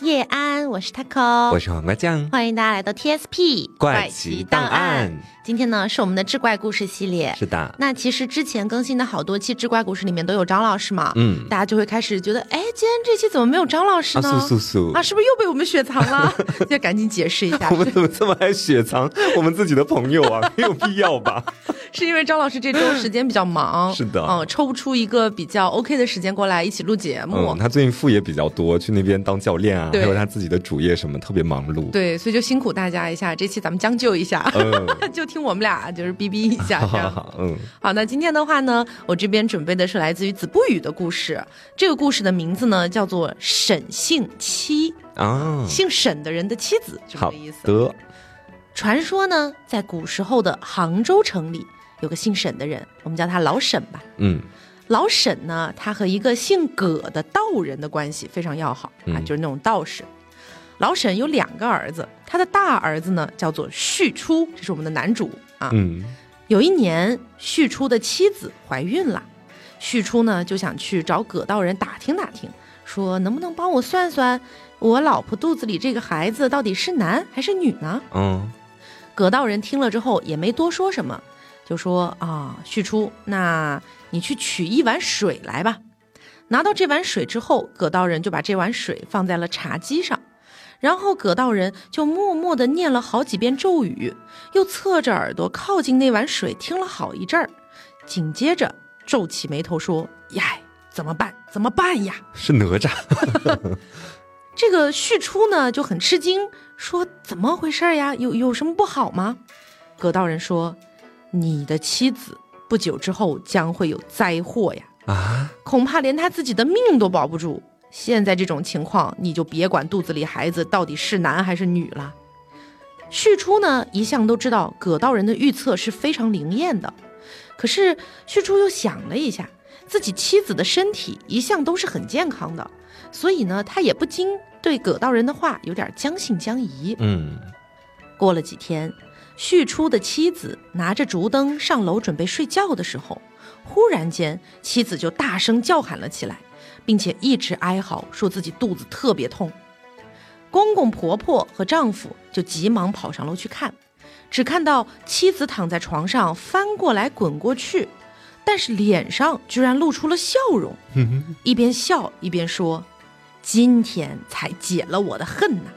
叶安，我是 taco，我是黄瓜酱，欢迎大家来到 TSP 怪奇档案。今天呢是我们的志怪故事系列，是的。那其实之前更新的好多期志怪故事里面都有张老师嘛，嗯，大家就会开始觉得，哎，今天这期怎么没有张老师呢？素素素啊，是不是又被我们雪藏了？要赶紧解释一下，我们怎么这么爱雪藏我们自己的朋友啊？没有必要吧？是因为张老师这周时间比较忙，是的，嗯，抽不出一个比较 OK 的时间过来一起录节目。嗯，他最近副业比较多，去那边当教练啊，还有他自己的主业什么，特别忙碌。对，所以就辛苦大家一下，这期咱们将就一下，就听我们俩就是逼逼一下。好好，嗯，好，那今天的话呢，我这边准备的是来自于子不语的故事。这个故事的名字呢叫做沈姓妻啊，姓沈的人的妻子，这个意思。得，传说呢，在古时候的杭州城里。有个姓沈的人，我们叫他老沈吧。嗯，老沈呢，他和一个姓葛的道人的关系非常要好啊，就是那种道士。老沈有两个儿子，他的大儿子呢叫做旭初，这是我们的男主啊。嗯，有一年，旭初的妻子怀孕了，旭初呢就想去找葛道人打听打听，说能不能帮我算算，我老婆肚子里这个孩子到底是男还是女呢？嗯，葛道人听了之后也没多说什么。就说啊，旭初，那你去取一碗水来吧。拿到这碗水之后，葛道人就把这碗水放在了茶几上，然后葛道人就默默地念了好几遍咒语，又侧着耳朵靠近那碗水听了好一阵儿，紧接着皱起眉头说：“呀，怎么办？怎么办呀？”是哪吒。这个旭初呢就很吃惊，说：“怎么回事呀？有有什么不好吗？”葛道人说。你的妻子不久之后将会有灾祸呀！啊，恐怕连他自己的命都保不住。现在这种情况，你就别管肚子里孩子到底是男还是女了。旭初呢，一向都知道葛道人的预测是非常灵验的。可是旭初又想了一下，自己妻子的身体一向都是很健康的，所以呢，他也不禁对葛道人的话有点将信将疑。嗯，过了几天。旭初的妻子拿着竹灯上楼准备睡觉的时候，忽然间妻子就大声叫喊了起来，并且一直哀嚎，说自己肚子特别痛。公公婆婆和丈夫就急忙跑上楼去看，只看到妻子躺在床上翻过来滚过去，但是脸上居然露出了笑容，一边笑一边说：“今天才解了我的恨呐！”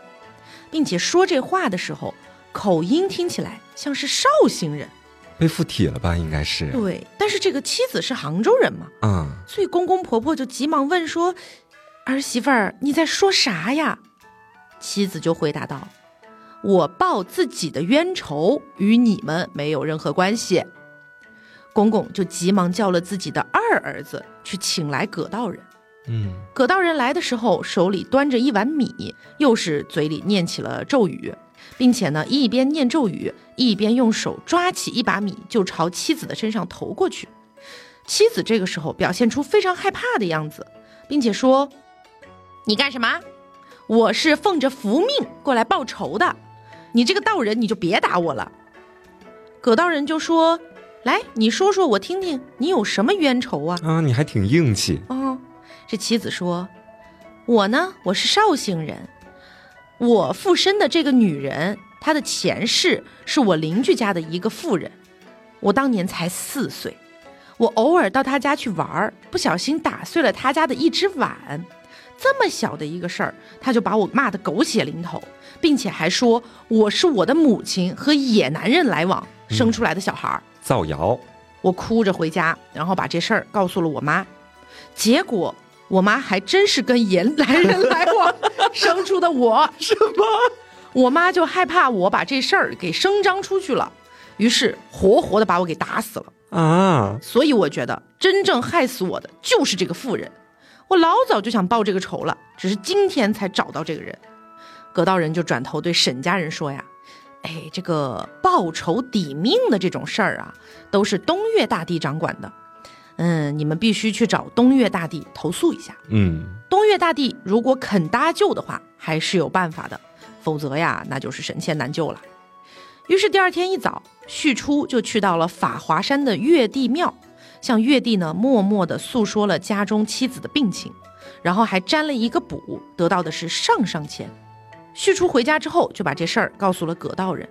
并且说这话的时候。口音听起来像是绍兴人，被附体了吧？应该是对，但是这个妻子是杭州人嘛，嗯，所以公公婆婆就急忙问说：“儿媳妇儿，你在说啥呀？”妻子就回答道：“我报自己的冤仇，与你们没有任何关系。”公公就急忙叫了自己的二儿子去请来葛道人。嗯，葛道人来的时候，手里端着一碗米，又是嘴里念起了咒语。并且呢，一边念咒语，一边用手抓起一把米，就朝妻子的身上投过去。妻子这个时候表现出非常害怕的样子，并且说：“你干什么？我是奉着福命过来报仇的。你这个道人，你就别打我了。”葛道人就说：“来，你说说我听听，你有什么冤仇啊？”啊，你还挺硬气哦。这妻子说：“我呢，我是绍兴人。”我附身的这个女人，她的前世是我邻居家的一个妇人。我当年才四岁，我偶尔到她家去玩，不小心打碎了她家的一只碗。这么小的一个事儿，她就把我骂得狗血淋头，并且还说我是我的母亲和野男人来往生出来的小孩，造谣。我哭着回家，然后把这事儿告诉了我妈，结果。我妈还真是跟野男人来往生出的我，什么？我妈就害怕我把这事儿给声张出去了，于是活活的把我给打死了啊！所以我觉得真正害死我的就是这个妇人，我老早就想报这个仇了，只是今天才找到这个人。葛道人就转头对沈家人说呀：“哎，这个报仇抵命的这种事儿啊，都是东岳大帝掌管的。”嗯，你们必须去找东岳大帝投诉一下。嗯，东岳大帝如果肯搭救的话，还是有办法的；否则呀，那就是神仙难救了。于是第二天一早，旭初就去到了法华山的岳帝庙，向岳帝呢默默地诉说了家中妻子的病情，然后还占了一个卜，得到的是上上签。旭初回家之后，就把这事儿告诉了葛道人。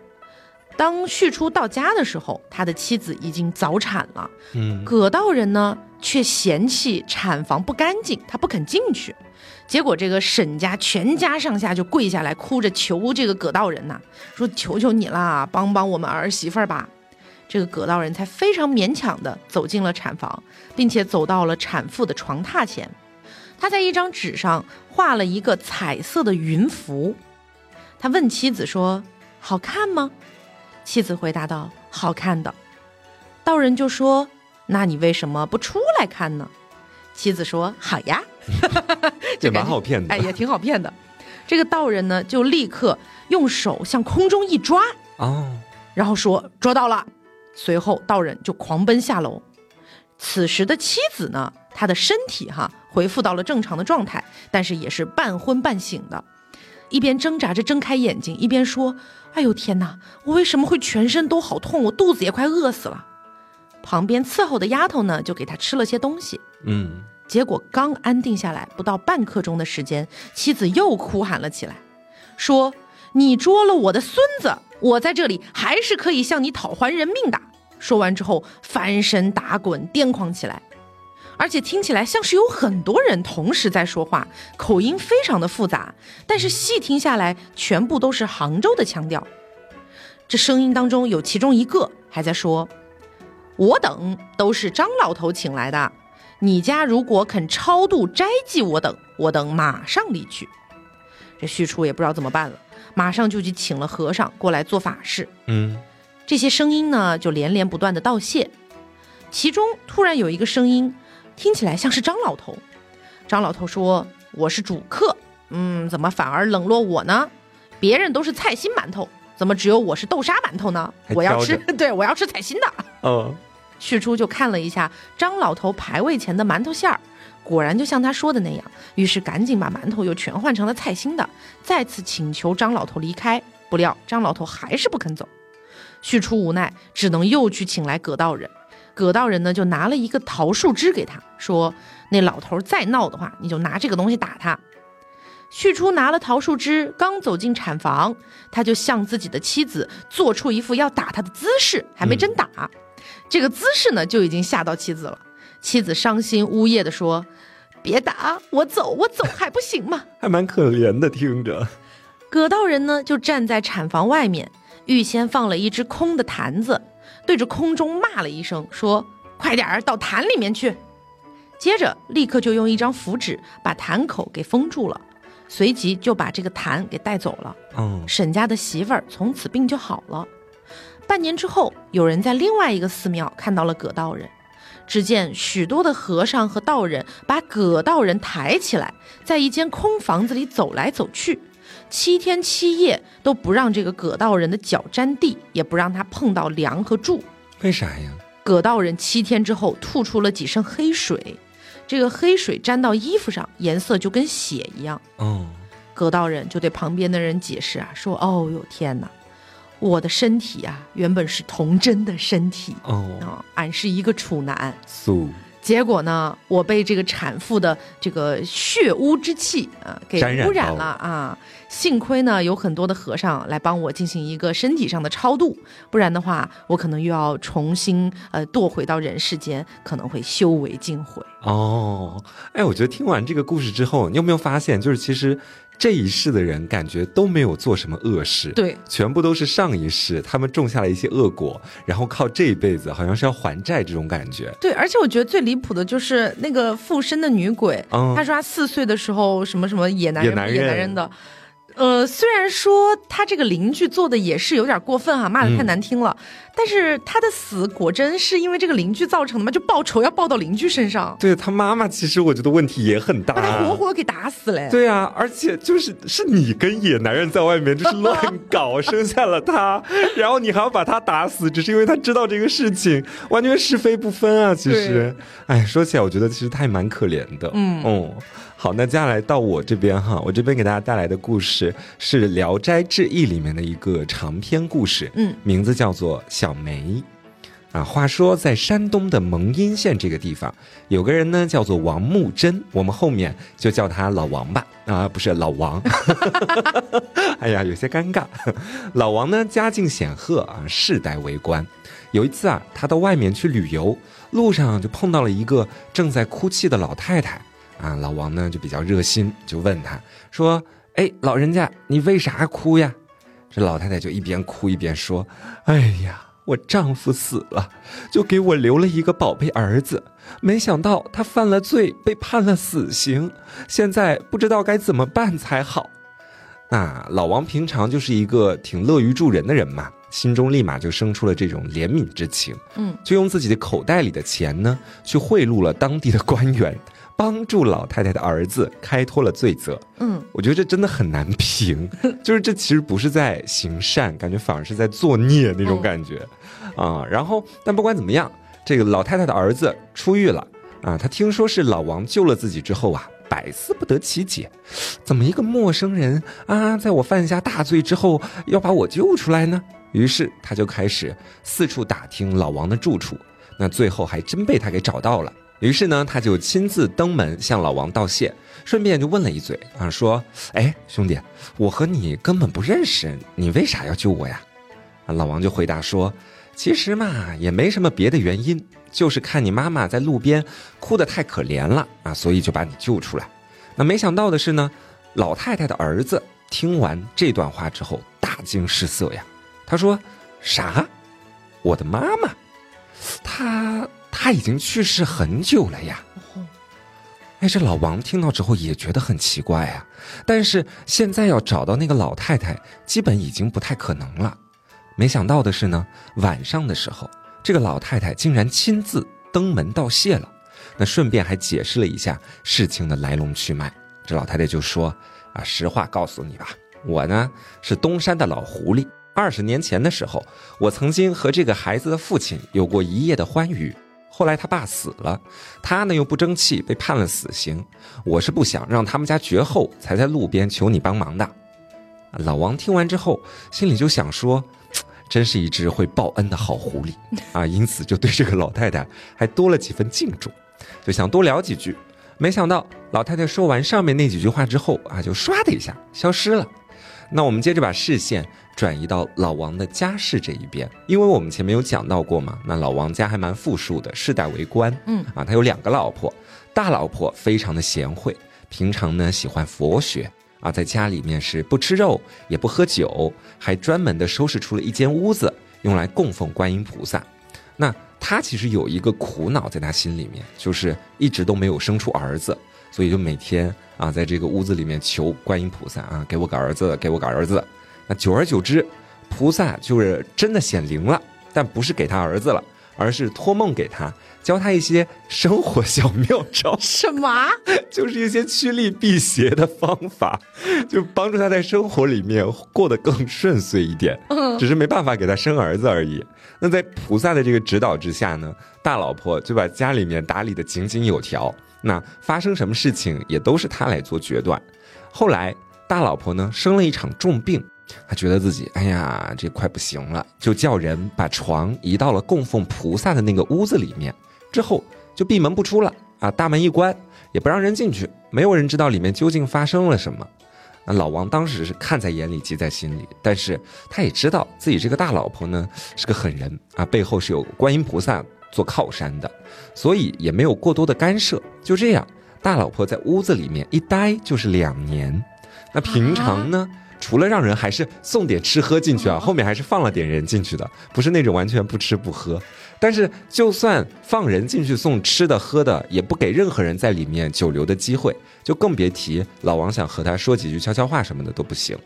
当旭初到家的时候，他的妻子已经早产了。嗯，葛道人呢，却嫌弃产房不干净，他不肯进去。结果这个沈家全家上下就跪下来，哭着求这个葛道人呐，说：“求求你啦，帮帮我们儿媳妇儿吧。”这个葛道人才非常勉强的走进了产房，并且走到了产妇的床榻前。他在一张纸上画了一个彩色的云符。他问妻子说：“好看吗？”妻子回答道：“好看的。”道人就说：“那你为什么不出来看呢？”妻子说：“好呀。”这蛮好骗的，哎，也挺好骗的。这个道人呢，就立刻用手向空中一抓，哦，然后说：“捉到了。”随后，道人就狂奔下楼。此时的妻子呢，她的身体哈恢复到了正常的状态，但是也是半昏半醒的，一边挣扎着睁开眼睛，一边说：“哎呦天哪，我为什么会全身都好痛？我肚子也快饿死了。”旁边伺候的丫头呢，就给他吃了些东西。嗯，结果刚安定下来，不到半刻钟的时间，妻子又哭喊了起来，说：“你捉了我的孙子！”我在这里还是可以向你讨还人命的。说完之后，翻身打滚，癫狂起来，而且听起来像是有很多人同时在说话，口音非常的复杂。但是细听下来，全部都是杭州的腔调。这声音当中有其中一个还在说：“我等都是张老头请来的，你家如果肯超度斋祭我等，我等马上离去。”这许初也不知道怎么办了。马上就去请了和尚过来做法事。嗯，这些声音呢，就连连不断的道谢。其中突然有一个声音，听起来像是张老头。张老头说：“我是主客，嗯，怎么反而冷落我呢？别人都是菜心馒头，怎么只有我是豆沙馒头呢？我要吃，对我要吃菜心的。”哦，旭初就看了一下张老头牌位前的馒头馅儿。果然就像他说的那样，于是赶紧把馒头又全换成了菜心的，再次请求张老头离开。不料张老头还是不肯走，旭初无奈，只能又去请来葛道人。葛道人呢，就拿了一个桃树枝给他，说：“那老头再闹的话，你就拿这个东西打他。”旭初拿了桃树枝，刚走进产房，他就向自己的妻子做出一副要打他的姿势，还没真打，这个姿势呢，就已经吓到妻子了。妻子伤心呜咽地说。别打我走，我走还不行吗？还蛮可怜的，听着。葛道人呢，就站在产房外面，预先放了一只空的坛子，对着空中骂了一声，说：“快点儿到坛里面去。”接着立刻就用一张符纸把坛口给封住了，随即就把这个坛给带走了。嗯，沈家的媳妇儿从此病就好了。半年之后，有人在另外一个寺庙看到了葛道人。只见许多的和尚和道人把葛道人抬起来，在一间空房子里走来走去，七天七夜都不让这个葛道人的脚沾地，也不让他碰到梁和柱。为啥呀？葛道人七天之后吐出了几升黑水，这个黑水沾到衣服上，颜色就跟血一样。哦，葛道人就对旁边的人解释啊，说：“哦哟，天哪！”我的身体啊，原本是童真的身体哦，俺是一个处男，素。结果呢，我被这个产妇的这个血污之气啊给污染了啊！幸亏呢，有很多的和尚来帮我进行一个身体上的超度，不然的话，我可能又要重新呃堕回到人世间，可能会修为尽毁。哦，哎，我觉得听完这个故事之后，你有没有发现，就是其实。这一世的人感觉都没有做什么恶事，对，全部都是上一世他们种下了一些恶果，然后靠这一辈子好像是要还债这种感觉。对，而且我觉得最离谱的就是那个附身的女鬼，她说她四岁的时候什么什么野男人野男人的。呃，虽然说他这个邻居做的也是有点过分哈，骂的太难听了，但是他的死果真是因为这个邻居造成的吗？就报仇要报到邻居身上。对他妈妈，其实我觉得问题也很大，把他活活给打死嘞。对啊，而且就是是你跟野男人在外面就是乱搞，生下了他，然后你还要把他打死，只是因为他知道这个事情，完全是非不分啊。其实，哎，说起来，我觉得其实他也蛮可怜的。嗯哦。好，那接下来到我这边哈，我这边给大家带来的故事是《聊斋志异》里面的一个长篇故事，嗯，名字叫做《小梅》。啊，话说在山东的蒙阴县这个地方，有个人呢叫做王木真，我们后面就叫他老王吧。啊，不是老王，哎呀，有些尴尬。老王呢家境显赫啊，世代为官。有一次啊，他到外面去旅游，路上就碰到了一个正在哭泣的老太太。啊，老王呢就比较热心，就问他说：“哎，老人家，你为啥哭呀？”这老太太就一边哭一边说：“哎呀。”我丈夫死了，就给我留了一个宝贝儿子，没想到他犯了罪，被判了死刑，现在不知道该怎么办才好。那老王平常就是一个挺乐于助人的人嘛，心中立马就生出了这种怜悯之情，嗯，就用自己的口袋里的钱呢，去贿赂了当地的官员。帮助老太太的儿子开脱了罪责。嗯，我觉得这真的很难评，就是这其实不是在行善，感觉反而是在作孽那种感觉，啊。然后，但不管怎么样，这个老太太的儿子出狱了啊。他听说是老王救了自己之后啊，百思不得其解，怎么一个陌生人啊，在我犯下大罪之后要把我救出来呢？于是他就开始四处打听老王的住处，那最后还真被他给找到了。于是呢，他就亲自登门向老王道谢，顺便就问了一嘴啊，说：“哎，兄弟，我和你根本不认识，你为啥要救我呀？”啊，老王就回答说：“其实嘛，也没什么别的原因，就是看你妈妈在路边哭得太可怜了啊，所以就把你救出来。那没想到的是呢，老太太的儿子听完这段话之后大惊失色呀，他说：啥？我的妈妈？她？”他已经去世很久了呀！哎，这老王听到之后也觉得很奇怪啊。但是现在要找到那个老太太，基本已经不太可能了。没想到的是呢，晚上的时候，这个老太太竟然亲自登门道谢了。那顺便还解释了一下事情的来龙去脉。这老太太就说：“啊，实话告诉你吧，我呢是东山的老狐狸。二十年前的时候，我曾经和这个孩子的父亲有过一夜的欢愉。”后来他爸死了，他呢又不争气，被判了死刑。我是不想让他们家绝后，才在路边求你帮忙的。老王听完之后，心里就想说，真是一只会报恩的好狐狸啊！因此就对这个老太太还多了几分敬重，就想多聊几句。没想到老太太说完上面那几句话之后啊，就唰的一下消失了。那我们接着把视线。转移到老王的家世这一边，因为我们前面有讲到过嘛，那老王家还蛮富庶的，世代为官。嗯啊，他有两个老婆，大老婆非常的贤惠，平常呢喜欢佛学啊，在家里面是不吃肉也不喝酒，还专门的收拾出了一间屋子用来供奉观音菩萨。那他其实有一个苦恼在他心里面，就是一直都没有生出儿子，所以就每天啊在这个屋子里面求观音菩萨啊，给我个儿子，给我个儿子。那久而久之，菩萨就是真的显灵了，但不是给他儿子了，而是托梦给他，教他一些生活小妙招。什么？就是一些趋利避邪的方法，就帮助他在生活里面过得更顺遂一点。嗯，只是没办法给他生儿子而已。那在菩萨的这个指导之下呢，大老婆就把家里面打理的井井有条。那发生什么事情也都是他来做决断。后来大老婆呢生了一场重病。他觉得自己哎呀，这快不行了，就叫人把床移到了供奉菩萨的那个屋子里面，之后就闭门不出了啊，大门一关，也不让人进去，没有人知道里面究竟发生了什么。那老王当时是看在眼里，急在心里，但是他也知道自己这个大老婆呢是个狠人啊，背后是有观音菩萨做靠山的，所以也没有过多的干涉。就这样，大老婆在屋子里面一待就是两年。那平常呢？除了让人还是送点吃喝进去啊，后面还是放了点人进去的，不是那种完全不吃不喝。但是就算放人进去送吃的喝的，也不给任何人在里面久留的机会，就更别提老王想和他说几句悄悄话什么的都不行。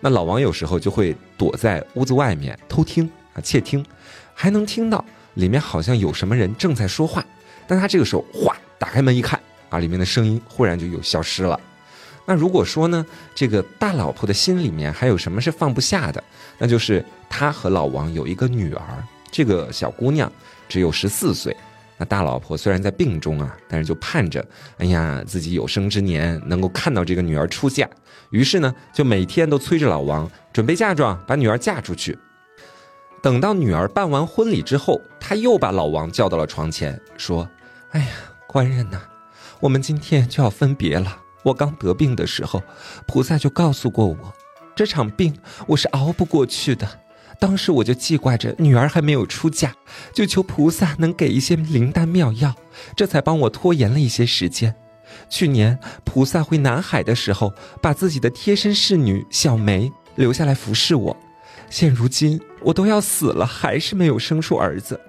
那老王有时候就会躲在屋子外面偷听啊，窃听，还能听到里面好像有什么人正在说话。但他这个时候哗打开门一看啊，里面的声音忽然就又消失了。那如果说呢，这个大老婆的心里面还有什么是放不下的？那就是他和老王有一个女儿，这个小姑娘只有十四岁。那大老婆虽然在病中啊，但是就盼着，哎呀，自己有生之年能够看到这个女儿出嫁。于是呢，就每天都催着老王准备嫁妆，把女儿嫁出去。等到女儿办完婚礼之后，他又把老王叫到了床前，说：“哎呀，官人呐，我们今天就要分别了。我刚得病的时候，菩萨就告诉过我，这场病我是熬不过去的。当时我就记挂着女儿还没有出嫁，就求菩萨能给一些灵丹妙药，这才帮我拖延了一些时间。去年菩萨回南海的时候，把自己的贴身侍女小梅留下来服侍我。”现如今我都要死了，还是没有生出儿子。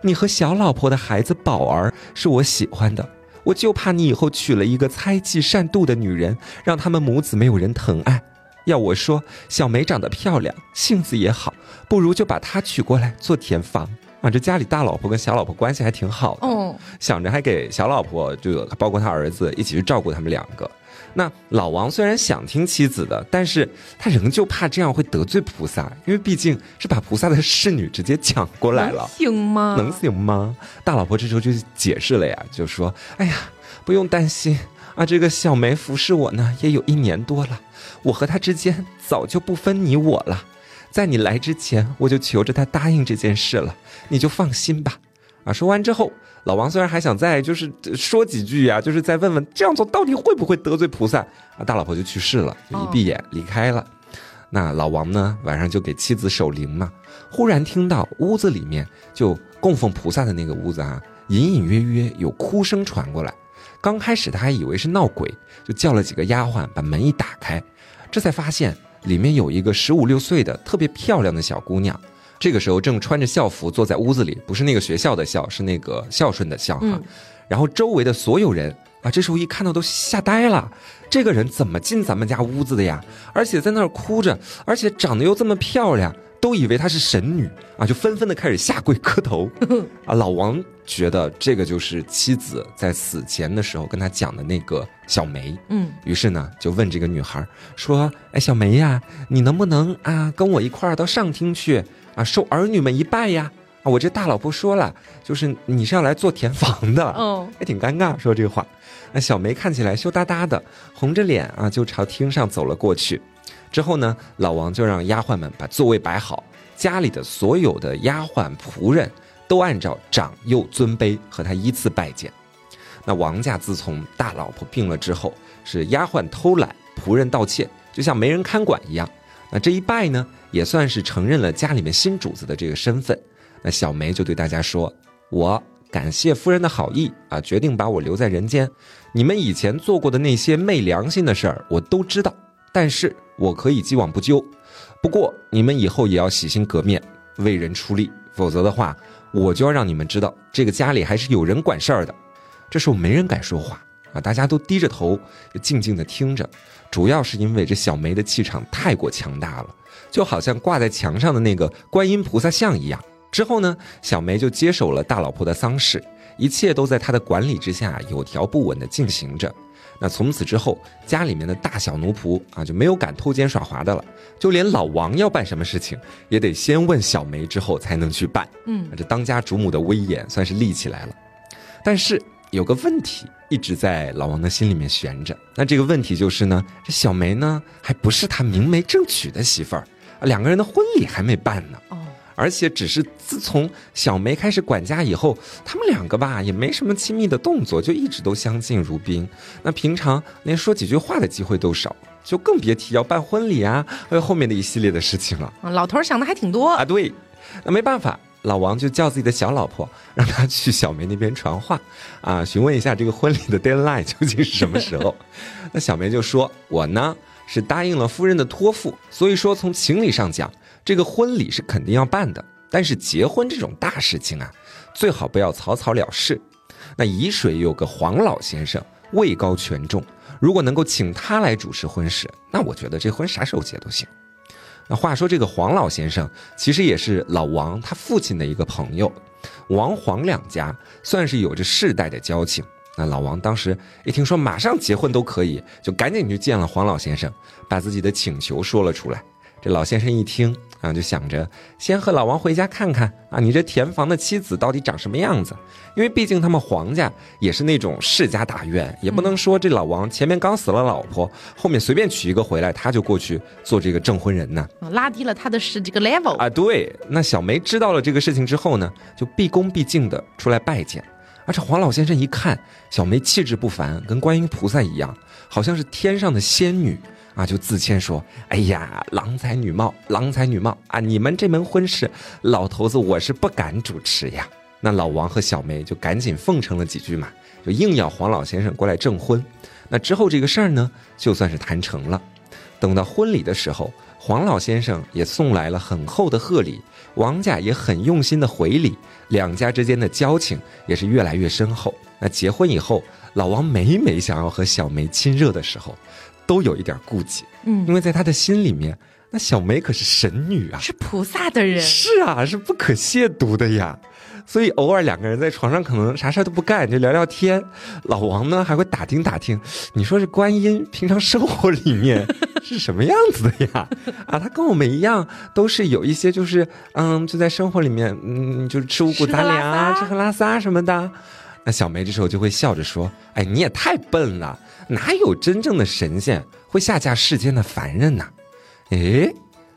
你和小老婆的孩子宝儿是我喜欢的，我就怕你以后娶了一个猜忌善妒的女人，让他们母子没有人疼爱。要我说，小梅长得漂亮，性子也好，不如就把她娶过来做填房啊。这家里大老婆跟小老婆关系还挺好的，哦，想着还给小老婆就包括他儿子一起去照顾他们两个。那老王虽然想听妻子的，但是他仍旧怕这样会得罪菩萨，因为毕竟是把菩萨的侍女直接抢过来了，能行吗？能行吗？大老婆这时候就解释了呀，就说：“哎呀，不用担心啊，这个小梅服侍我呢也有一年多了，我和她之间早就不分你我了，在你来之前我就求着她答应这件事了，你就放心吧。”啊，说完之后。老王虽然还想再就是说几句呀，就是再问问这样做到底会不会得罪菩萨啊？大老婆就去世了，就一闭眼离开了。那老王呢，晚上就给妻子守灵嘛。忽然听到屋子里面就供奉菩萨的那个屋子啊，隐隐约约有哭声传过来。刚开始他还以为是闹鬼，就叫了几个丫鬟把门一打开，这才发现里面有一个十五六岁的特别漂亮的小姑娘。这个时候正穿着校服坐在屋子里，不是那个学校的校，是那个孝顺的孝哈。然后周围的所有人啊，这时候一看到都吓呆了，这个人怎么进咱们家屋子的呀？而且在那儿哭着，而且长得又这么漂亮，都以为她是神女啊，就纷纷的开始下跪磕头。啊，老王觉得这个就是妻子在死前的时候跟他讲的那个小梅。嗯，于是呢就问这个女孩说：“哎，小梅呀，你能不能啊跟我一块儿到上厅去？”啊，受儿女们一拜呀！啊，我这大老婆说了，就是你是要来做填房的，哦，还挺尴尬说这话。那小梅看起来羞答答的，红着脸啊，就朝厅上走了过去。之后呢，老王就让丫鬟们把座位摆好，家里的所有的丫鬟仆人都按照长幼尊卑和他依次拜见。那王家自从大老婆病了之后，是丫鬟偷懒，仆人盗窃，就像没人看管一样。那这一拜呢，也算是承认了家里面新主子的这个身份。那小梅就对大家说：“我感谢夫人的好意啊，决定把我留在人间。你们以前做过的那些昧良心的事儿，我都知道，但是我可以既往不咎。不过你们以后也要洗心革面，为人出力，否则的话，我就要让你们知道，这个家里还是有人管事儿的。”这时候没人敢说话啊，大家都低着头，静静的听着。主要是因为这小梅的气场太过强大了，就好像挂在墙上的那个观音菩萨像一样。之后呢，小梅就接手了大老婆的丧事，一切都在她的管理之下有条不紊地进行着。那从此之后，家里面的大小奴仆啊就没有敢偷奸耍滑的了，就连老王要办什么事情，也得先问小梅之后才能去办。嗯，这当家主母的威严算是立起来了。但是。有个问题一直在老王的心里面悬着，那这个问题就是呢，这小梅呢还不是他明媒正娶的媳妇儿，两个人的婚礼还没办呢。哦，而且只是自从小梅开始管家以后，他们两个吧也没什么亲密的动作，就一直都相敬如宾。那平常连说几句话的机会都少，就更别提要办婚礼啊，还有后面的一系列的事情了。老头想的还挺多啊，对，那没办法。老王就叫自己的小老婆，让她去小梅那边传话，啊，询问一下这个婚礼的 deadline 究竟是什么时候。那小梅就说：“我呢是答应了夫人的托付，所以说从情理上讲，这个婚礼是肯定要办的。但是结婚这种大事情啊，最好不要草草了事。那沂水有个黄老先生，位高权重，如果能够请他来主持婚事，那我觉得这婚啥时候结都行。”那话说，这个黄老先生其实也是老王他父亲的一个朋友，王黄两家算是有着世代的交情。那老王当时一听说马上结婚都可以，就赶紧去见了黄老先生，把自己的请求说了出来。这老先生一听啊，就想着先和老王回家看看啊，你这田房的妻子到底长什么样子？因为毕竟他们黄家也是那种世家大院，也不能说这老王前面刚死了老婆，后面随便娶一个回来，他就过去做这个证婚人呢。拉低了他的是这个 level 啊。对，那小梅知道了这个事情之后呢，就毕恭毕敬的出来拜见。而这黄老先生一看小梅气质不凡，跟观音菩萨一样，好像是天上的仙女。啊，就自谦说：“哎呀，郎才女貌，郎才女貌啊！你们这门婚事，老头子我是不敢主持呀。”那老王和小梅就赶紧奉承了几句嘛，就硬要黄老先生过来证婚。那之后这个事儿呢，就算是谈成了。等到婚礼的时候，黄老先生也送来了很厚的贺礼，王家也很用心的回礼，两家之间的交情也是越来越深厚。那结婚以后，老王每每想要和小梅亲热的时候。都有一点顾忌，嗯，因为在他的心里面，那小梅可是神女啊，是菩萨的人，是啊，是不可亵渎的呀。所以偶尔两个人在床上可能啥事儿都不干，就聊聊天。老王呢还会打听打听，你说这观音平常生活里面是什么样子的呀？啊，他跟我们一样，都是有一些就是嗯，就在生活里面嗯，就是吃五谷杂粮啊，吃喝拉撒什么的。那小梅这时候就会笑着说：“哎，你也太笨了。”哪有真正的神仙会下嫁世间的凡人呢？哎，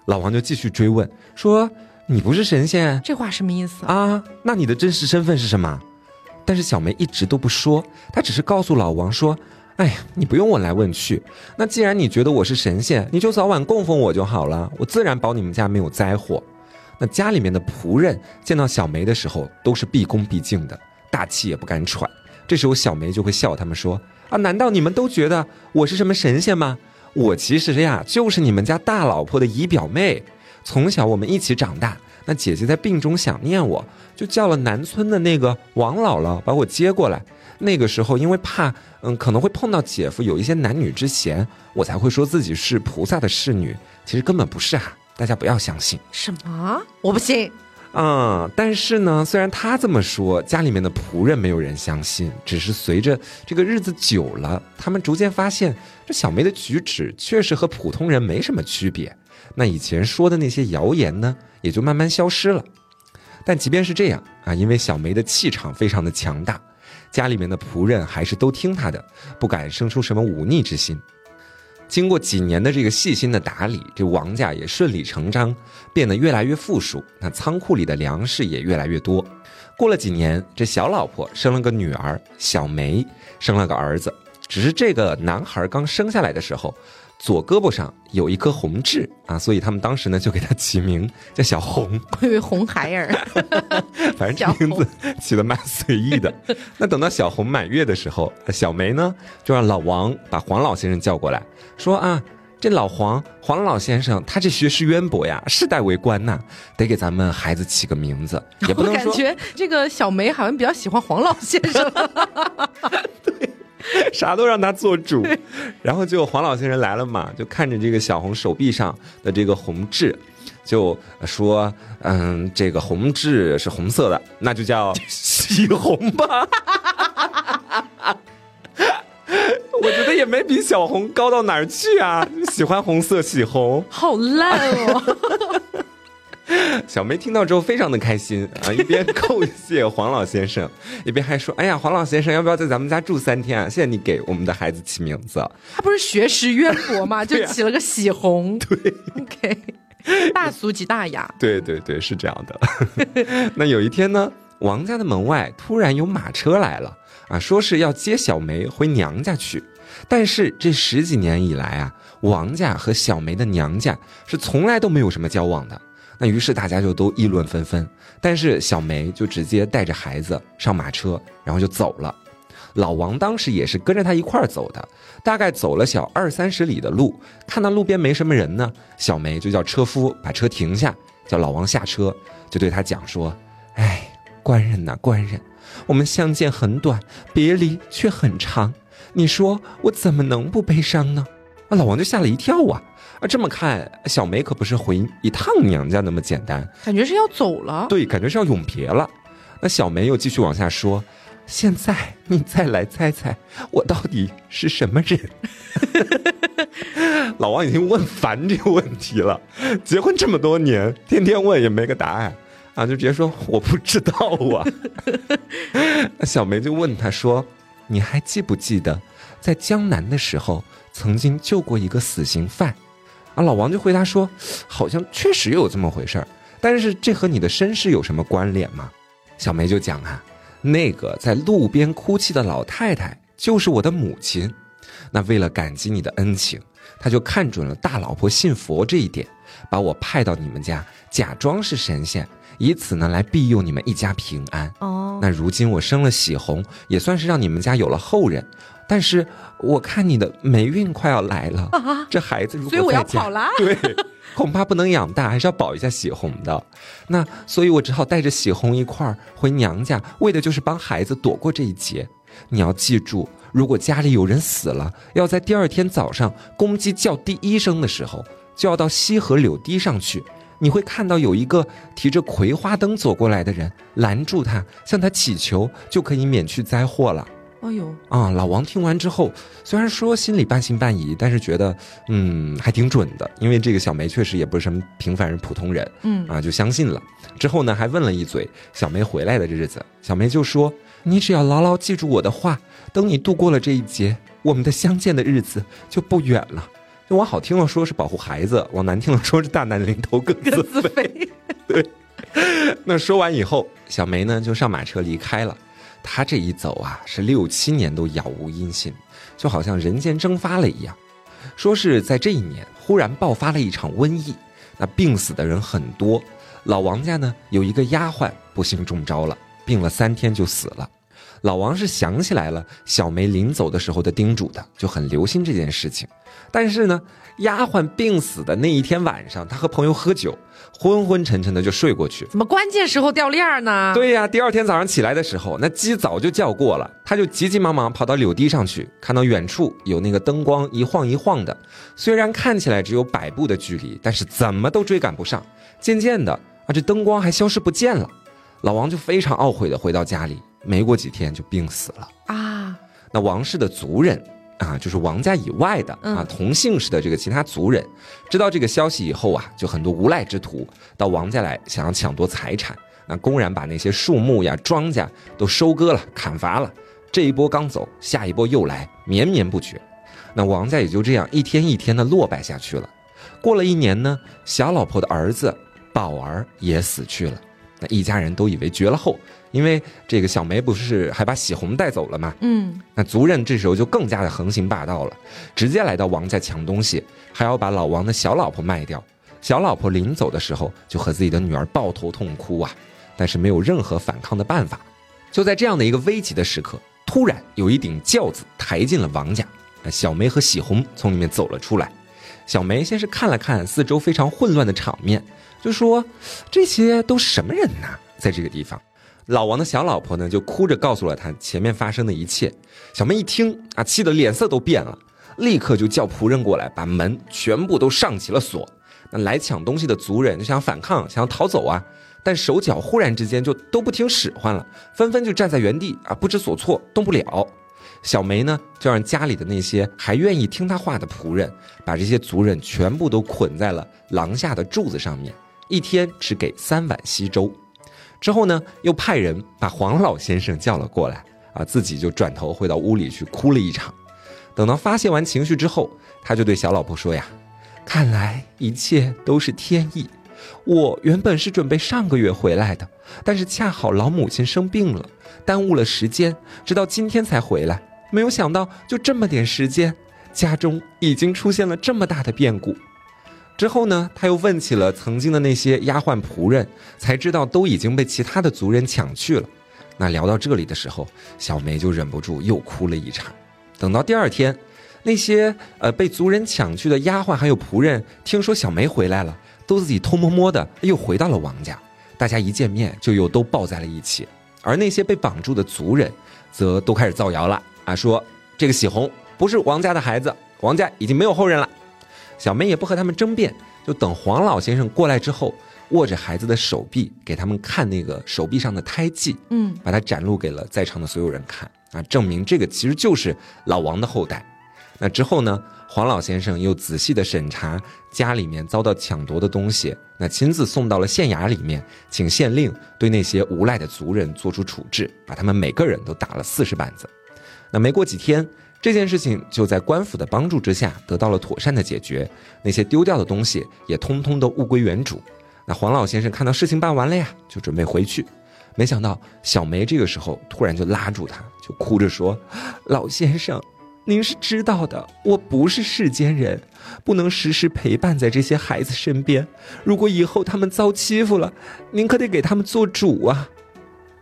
老王就继续追问说：“你不是神仙？这话什么意思啊？那你的真实身份是什么？”但是小梅一直都不说，她只是告诉老王说：“哎呀，你不用问来问去。那既然你觉得我是神仙，你就早晚供奉我就好了，我自然保你们家没有灾祸。”那家里面的仆人见到小梅的时候，都是毕恭毕敬的，大气也不敢喘。这时候小梅就会笑他们说。啊！难道你们都觉得我是什么神仙吗？我其实呀，就是你们家大老婆的姨表妹。从小我们一起长大。那姐姐在病中想念我，就叫了南村的那个王姥姥把我接过来。那个时候因为怕嗯可能会碰到姐夫有一些男女之嫌，我才会说自己是菩萨的侍女。其实根本不是啊！大家不要相信。什么？我不信。嗯，但是呢，虽然他这么说，家里面的仆人没有人相信。只是随着这个日子久了，他们逐渐发现，这小梅的举止确实和普通人没什么区别。那以前说的那些谣言呢，也就慢慢消失了。但即便是这样啊，因为小梅的气场非常的强大，家里面的仆人还是都听她的，不敢生出什么忤逆之心。经过几年的这个细心的打理，这王家也顺理成章变得越来越富庶。那仓库里的粮食也越来越多。过了几年，这小老婆生了个女儿小梅，生了个儿子。只是这个男孩刚生下来的时候，左胳膊上有一颗红痣啊，所以他们当时呢就给他起名叫小红。我以为红孩儿，反正这名字 起的蛮随意的。那等到小红满月的时候，小梅呢就让老王把黄老先生叫过来。说啊，这老黄黄老先生，他这学识渊博呀，世代为官呐，得给咱们孩子起个名字。也不能感觉这个小梅好像比较喜欢黄老先生，对，啥都让他做主。然后就黄老先生来了嘛，就看着这个小红手臂上的这个红痣，就说，嗯，这个红痣是红色的，那就叫喜红吧。我觉得也没比小红高到哪儿去啊！喜欢红色喜红，好烂哦！小梅听到之后非常的开心啊，一边叩谢黄老先生，一边还说：“哎呀，黄老先生要不要在咱们家住三天啊？谢谢你给我们的孩子起名字。”他不是学识渊博嘛？就起了个喜红。对，OK，大俗即大雅。对对对，是这样的。那有一天呢，王家的门外突然有马车来了。啊，说是要接小梅回娘家去，但是这十几年以来啊，王家和小梅的娘家是从来都没有什么交往的。那于是大家就都议论纷纷，但是小梅就直接带着孩子上马车，然后就走了。老王当时也是跟着他一块儿走的，大概走了小二三十里的路，看到路边没什么人呢，小梅就叫车夫把车停下，叫老王下车，就对他讲说：“哎，官人呐，官人。”我们相见很短，别离却很长，你说我怎么能不悲伤呢？啊，老王就吓了一跳啊！啊，这么看，小梅可不是回一趟娘家那么简单，感觉是要走了。对，感觉是要永别了。那小梅又继续往下说：“现在你再来猜猜，我到底是什么人？” 老王已经问烦这个问题了，结婚这么多年，天天问也没个答案啊，就直接说我不知道啊。那小梅就问他说：“你还记不记得，在江南的时候曾经救过一个死刑犯？”啊，老王就回答说：“好像确实有这么回事儿，但是这和你的身世有什么关联吗？”小梅就讲啊，那个在路边哭泣的老太太就是我的母亲。那为了感激你的恩情，他就看准了大老婆信佛这一点，把我派到你们家，假装是神仙，以此呢来庇佑你们一家平安。哦，那如今我生了喜红，也算是让你们家有了后人。但是我看你的霉运快要来了，啊，这孩子如果所以我要跑啦对，恐怕不能养大，还是要保一下喜红的。那所以，我只好带着喜红一块儿回娘家，为的就是帮孩子躲过这一劫。你要记住，如果家里有人死了，要在第二天早上公鸡叫第一声的时候，就要到西河柳堤上去。你会看到有一个提着葵花灯走过来的人，拦住他，向他祈求，就可以免去灾祸了。哎呦，啊、老王听完之后，虽然说心里半信半疑，但是觉得嗯还挺准的，因为这个小梅确实也不是什么平凡人、普通人嗯，啊，就相信了。之后呢，还问了一嘴小梅回来的日子，小梅就说：“你只要牢牢记住我的话，等你度过了这一劫，我们的相见的日子就不远了。”就往好听了说是保护孩子，往难听了说是大难临头各自飞。那说完以后，小梅呢就上马车离开了。他这一走啊，是六七年都杳无音信，就好像人间蒸发了一样。说是在这一年忽然爆发了一场瘟疫，那病死的人很多。老王家呢有一个丫鬟不幸中招了，病了三天就死了。老王是想起来了小梅临走的时候的叮嘱的，就很留心这件事情。但是呢，丫鬟病死的那一天晚上，他和朋友喝酒，昏昏沉沉的就睡过去。怎么关键时候掉链儿呢？，对呀，第二天早上起来的时候，那鸡早就叫过了，他就急急忙忙跑到柳堤上去，看到远处有那个灯光一晃一晃的，虽然看起来只有百步的距离，但是怎么都追赶不上。渐渐的啊，这灯光还消失不见了，老王就非常懊悔的回到家里，没过几天就病死了。啊，那王氏的族人啊，就是王家以外的嗯啊，同姓氏的这个其他族人，知道这个消息以后啊，就很多无赖之徒到王家来，想要抢夺财产，那公然把那些树木呀、庄稼都收割了、砍伐了。这一波刚走，下一波又来，绵绵不绝。那王家也就这样一天一天的落败下去了。过了一年呢，小老婆的儿子宝儿也死去了。那一家人都以为绝了后，因为这个小梅不是还把喜红带走了吗？嗯，那族人这时候就更加的横行霸道了，直接来到王家抢东西，还要把老王的小老婆卖掉。小老婆临走的时候，就和自己的女儿抱头痛哭啊，但是没有任何反抗的办法。就在这样的一个危急的时刻，突然有一顶轿子抬进了王家，那小梅和喜红从里面走了出来。小梅先是看了看四周非常混乱的场面，就说：“这些都什么人呐？在这个地方。”老王的小老婆呢，就哭着告诉了他前面发生的一切。小梅一听啊，气得脸色都变了，立刻就叫仆人过来，把门全部都上起了锁。那来抢东西的族人就想反抗，想要逃走啊，但手脚忽然之间就都不听使唤了，纷纷就站在原地啊，不知所措，动不了。小梅呢，就让家里的那些还愿意听她话的仆人，把这些族人全部都捆在了廊下的柱子上面，一天只给三碗稀粥。之后呢，又派人把黄老先生叫了过来，啊，自己就转头回到屋里去哭了一场。等到发泄完情绪之后，他就对小老婆说呀：“看来一切都是天意。我原本是准备上个月回来的，但是恰好老母亲生病了，耽误了时间，直到今天才回来。没有想到，就这么点时间，家中已经出现了这么大的变故。”之后呢，他又问起了曾经的那些丫鬟仆人，才知道都已经被其他的族人抢去了。那聊到这里的时候，小梅就忍不住又哭了一场。等到第二天，那些呃被族人抢去的丫鬟还有仆人，听说小梅回来了，都自己偷摸摸的又回到了王家。大家一见面就又都抱在了一起。而那些被绑住的族人，则都开始造谣了啊，说这个喜红不是王家的孩子，王家已经没有后人了。小梅也不和他们争辩，就等黄老先生过来之后，握着孩子的手臂给他们看那个手臂上的胎记，嗯，把它展露给了在场的所有人看啊，证明这个其实就是老王的后代。那之后呢，黄老先生又仔细的审查家里面遭到抢夺的东西，那亲自送到了县衙里面，请县令对那些无赖的族人做出处置，把他们每个人都打了四十板子。那没过几天，这件事情就在官府的帮助之下得到了妥善的解决，那些丢掉的东西也通通都物归原主。那黄老先生看到事情办完了呀，就准备回去，没想到小梅这个时候突然就拉住他，就哭着说：“老先生。”您是知道的，我不是世间人，不能时时陪伴在这些孩子身边。如果以后他们遭欺负了，您可得给他们做主啊。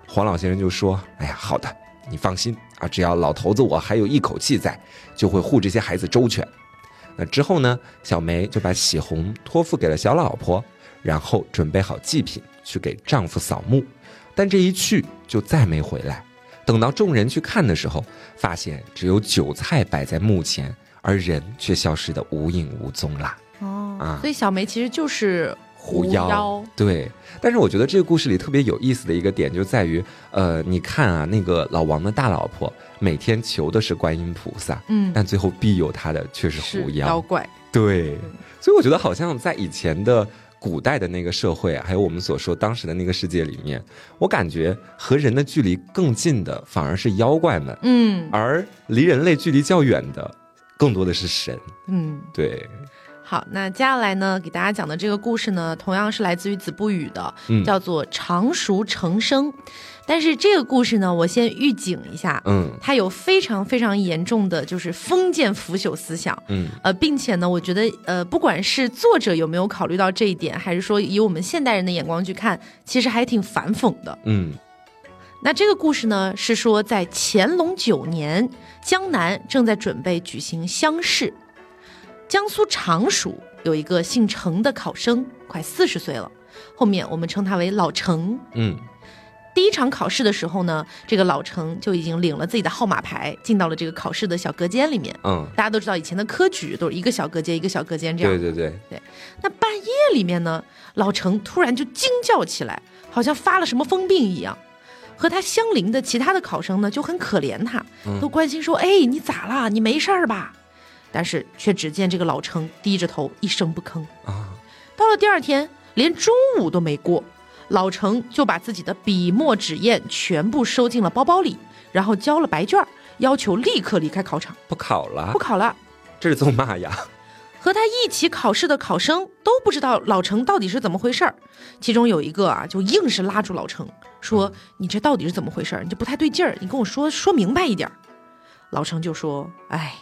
黄老先生就说：“哎呀，好的，你放心啊，只要老头子我还有一口气在，就会护这些孩子周全。”那之后呢，小梅就把喜红托付给了小老婆，然后准备好祭品去给丈夫扫墓，但这一去就再没回来。等到众人去看的时候，发现只有酒菜摆在墓前，而人却消失的无影无踪啦。哦，啊，所以小梅其实就是狐妖。对，但是我觉得这个故事里特别有意思的一个点就在于，呃，你看啊，那个老王的大老婆每天求的是观音菩萨，嗯，但最后庇佑他的却是狐妖妖怪。对，所以我觉得好像在以前的。古代的那个社会，还有我们所说当时的那个世界里面，我感觉和人的距离更近的反而是妖怪们，嗯，而离人类距离较远的，更多的是神，嗯，对。好，那接下来呢，给大家讲的这个故事呢，同样是来自于子不语的，叫做常熟成生。但是这个故事呢，我先预警一下，嗯，它有非常非常严重的就是封建腐朽思想，嗯，呃，并且呢，我觉得呃，不管是作者有没有考虑到这一点，还是说以我们现代人的眼光去看，其实还挺反讽的，嗯。那这个故事呢，是说在乾隆九年，江南正在准备举行乡试，江苏常熟有一个姓程的考生，快四十岁了，后面我们称他为老程，嗯。第一场考试的时候呢，这个老程就已经领了自己的号码牌，进到了这个考试的小隔间里面。嗯，大家都知道以前的科举都是一个小隔间一个小隔间这样。对对对对。那半夜里面呢，老程突然就惊叫起来，好像发了什么疯病一样。和他相邻的其他的考生呢，就很可怜他，都关心说：“哎，你咋啦？你没事儿吧？”但是却只见这个老程低着头，一声不吭。啊。到了第二天，连中午都没过。老程就把自己的笔墨纸砚全部收进了包包里，然后交了白卷，要求立刻离开考场，不考了，不考了。这是做嘛呀！和他一起考试的考生都不知道老程到底是怎么回事儿，其中有一个啊，就硬是拉住老程说：“你这到底是怎么回事儿？你这不太对劲儿，你跟我说说明白一点。”老程就说：“哎，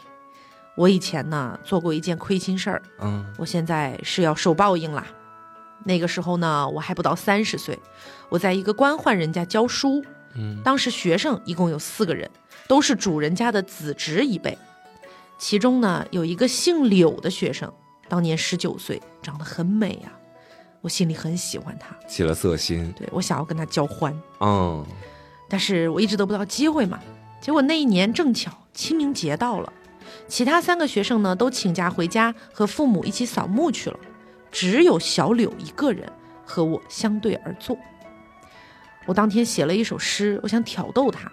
我以前呢做过一件亏心事儿，嗯，我现在是要受报应啦。”那个时候呢，我还不到三十岁，我在一个官宦人家教书。嗯，当时学生一共有四个人，都是主人家的子侄一辈。其中呢，有一个姓柳的学生，当年十九岁，长得很美呀，我心里很喜欢他，起了色心。对我想要跟他交欢。嗯，但是我一直得不到机会嘛。结果那一年正巧清明节到了，其他三个学生呢都请假回家和父母一起扫墓去了。只有小柳一个人和我相对而坐。我当天写了一首诗，我想挑逗他，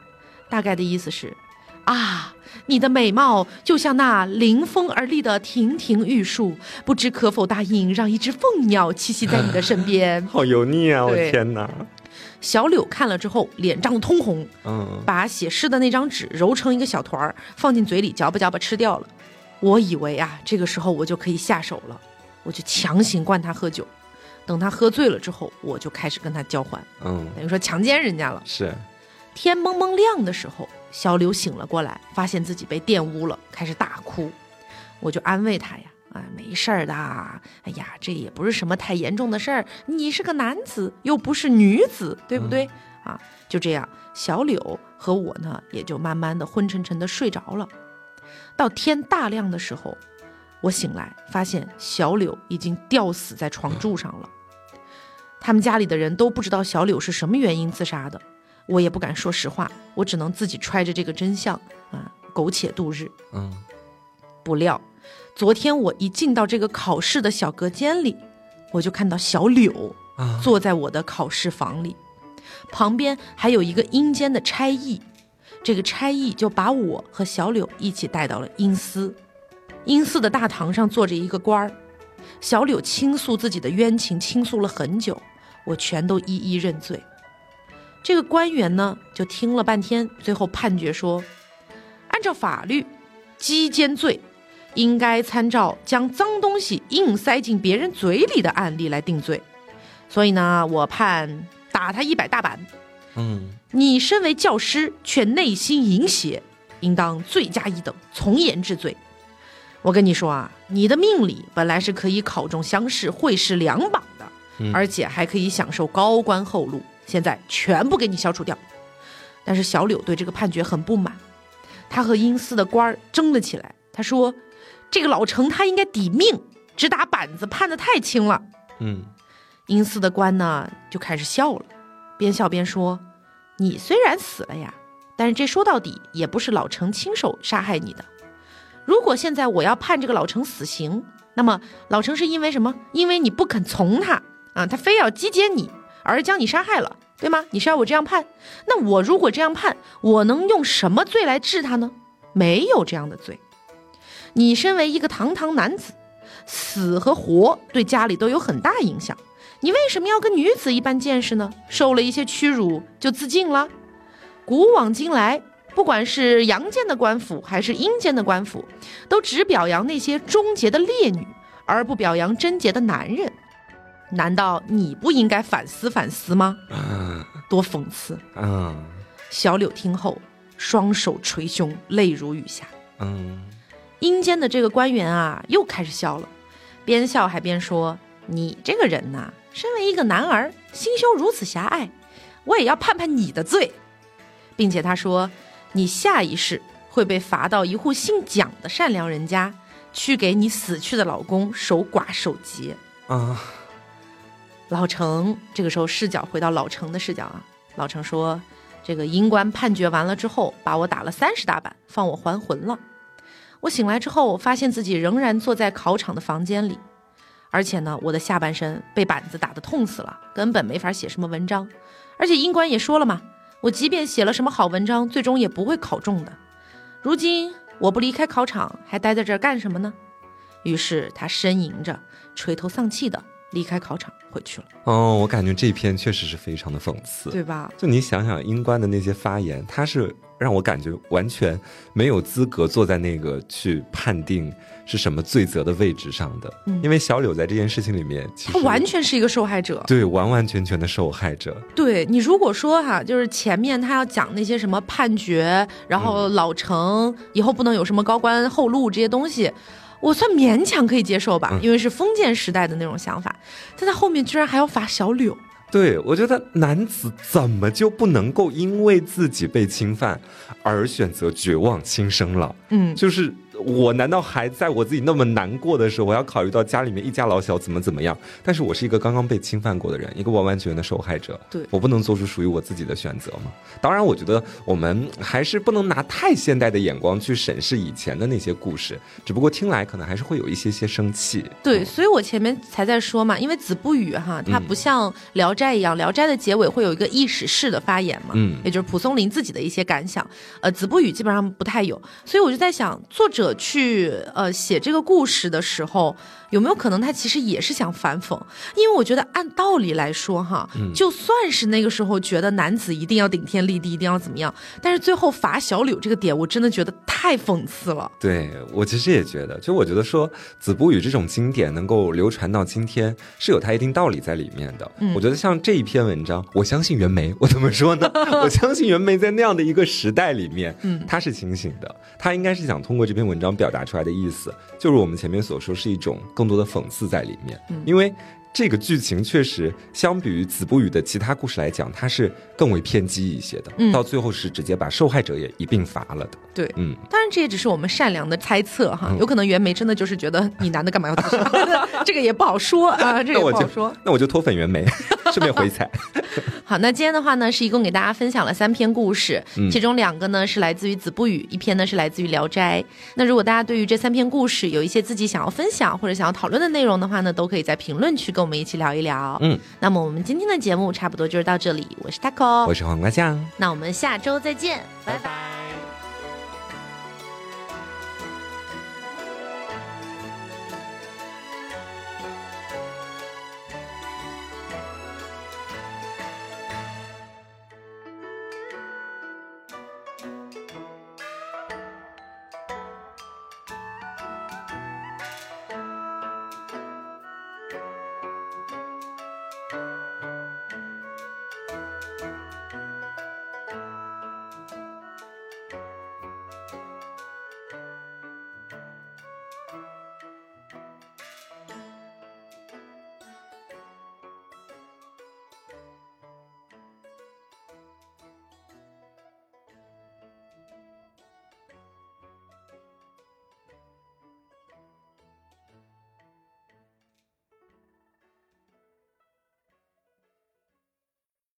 大概的意思是：啊，你的美貌就像那临风而立的亭亭玉树，不知可否答应让一只凤鸟栖息在你的身边？好油腻啊！我天哪！小柳看了之后，脸涨得通红，嗯，把写诗的那张纸揉成一个小团儿，放进嘴里嚼吧嚼吧吃掉了。我以为啊，这个时候我就可以下手了。我就强行灌他喝酒，等他喝醉了之后，我就开始跟他交换，嗯，等于说强奸人家了。是，天蒙蒙亮的时候，小柳醒了过来，发现自己被玷污了，开始大哭。我就安慰他呀，啊，没事儿的，哎呀，这也不是什么太严重的事儿，你是个男子，又不是女子，对不对？啊，就这样，小柳和我呢，也就慢慢的昏沉沉的睡着了。到天大亮的时候。我醒来，发现小柳已经吊死在床柱上了。他们家里的人都不知道小柳是什么原因自杀的，我也不敢说实话，我只能自己揣着这个真相啊，苟且度日。嗯，不料，昨天我一进到这个考试的小隔间里，我就看到小柳坐在我的考试房里，旁边还有一个阴间的差役，这个差役就把我和小柳一起带到了阴司。阴司的大堂上坐着一个官儿，小柳倾诉自己的冤情，倾诉了很久，我全都一一认罪。这个官员呢，就听了半天，最后判决说，按照法律，鸡奸罪应该参照将脏东西硬塞进别人嘴里的案例来定罪，所以呢，我判打他一百大板。嗯，你身为教师，却内心淫邪，应当罪加一等，从严治罪。我跟你说啊，你的命里本来是可以考中乡试、会试两榜的，嗯而且还可以享受高官厚禄，现在全部给你消除掉。但是小柳对这个判决很不满，他和阴司的官儿争了起来。他说：“这个老程他应该抵命，只打板子判的太轻了。”嗯，阴司的官呢就开始笑了，边笑边说：“你虽然死了呀，但是这说到底也不是老程亲手杀害你的。如果现在我要判这个老程死刑，那么老程是因为什么？因为你不肯从他啊，他非要击奸你，而将你杀害了，对吗？你是要我这样判？那我如果这样判，我能用什么罪来治他呢？没有这样的罪。你身为一个堂堂男子，死和活对家里都有很大影响。你为什么要跟女子一般见识呢？受了一些屈辱就自尽了？古往今来，不管是阳间的官府还是阴间的官府，都只表扬那些忠洁的烈女，而不表扬贞洁的男人。难道你不应该反思反思吗？多讽刺！嗯，小柳听后，双手捶胸，泪如雨下。嗯，阴间的这个官员啊，又开始笑了，边笑还边说：“你这个人呐，身为一个男儿，心胸如此狭隘，我也要判判你的罪，并且他说，你下一世会被罚到一户姓蒋的善良人家，去给你死去的老公守寡守节。”啊，老程这个时候视角回到老程的视角啊，老程说：“这个阴官判决完了之后，把我打了三十大板，放我还魂了。我醒来之后，发现自己仍然坐在考场的房间里，而且呢，我的下半身被板子打得痛死了，根本没法写什么文章。而且英官也说了嘛，我即便写了什么好文章，最终也不会考中的。如今我不离开考场，还待在这儿干什么呢？”于是他呻吟着，垂头丧气的离开考场回去了。哦，我感觉这篇确实是非常的讽刺。对吧？就你想想，英官的那些发言，他是让我感觉完全没有资格坐在那个去判定是什么罪责的位置上的。嗯因为小柳在这件事情里面，他完全是一个受害者。对完完全全的受害者。对你如果说哈，就是前面他要讲那些什么判决，然后老成以后不能有什么高官厚禄这些东西。我算勉强可以接受吧，嗯。因为是封建时代的那种想法，但他后面居然还要罚小柳，对，我觉得男子怎么就不能够因为自己被侵犯而选择绝望轻生了？嗯，就是我难道还在我自己那么难过的时候，我要考虑到家里面一家老小怎么怎么样？但是我是一个刚刚被侵犯过的人，一个完完全全的受害者。对我不能做出属于我自己的选择吗？当然，我觉得我们还是不能拿太现代的眼光去审视以前的那些故事，只不过听来可能还是会有一些些生气。对，所以我前面才在说嘛，因为子不语哈，它嗯不像《聊斋》一样，《聊斋》的结尾会有一个意识式的发言嘛，嗯也就是蒲松龄自己的一些感想，呃，子不语基本上不太有，所以我就在想，作者去呃写这个故事的时候，有没有可能他其实也是想反讽？因为我觉得按道理来说哈，嗯就算是那个时候觉得男子一定要顶天立地，一定要怎么样，但是最后罚小柳这个点，我真的觉得太讽刺了。对我其实也觉得，就我觉得说《子不语》这种经典能够流传到今天，是有它一定道理在里面的。嗯我觉得像这一篇文章，我相信袁枚，我怎么说呢？我相信袁枚在那样的一个时代里面，嗯他是清醒的，他应该是想通过这篇文章表达出来的意思，就是我们前面所说，是一种更多的讽刺在里面，嗯因为。这个剧情确实相比于《子不语》的其他故事来讲，它是更为偏激一些的。嗯到最后是直接把受害者也一并罚了的。对，嗯，当然，这也只是我们善良的猜测哈，嗯有可能袁枚真的就是觉得你男的干嘛要自杀，这个也不好说啊，这个我就也不好说。那我就脱粉袁枚，顺便回踩。好，那今天的话呢，是一共给大家分享了三篇故事，嗯其中两个呢是来自于《子不语》，一篇呢是来自于《聊斋》。那如果大家对于这三篇故事有一些自己想要分享或者想要讨论的内容的话呢，都可以在评论区跟我们一起聊一聊。嗯，那么我们今天的节目差不多就是到这里，我是 taco，我是黄瓜酱。那我们下周再见，拜拜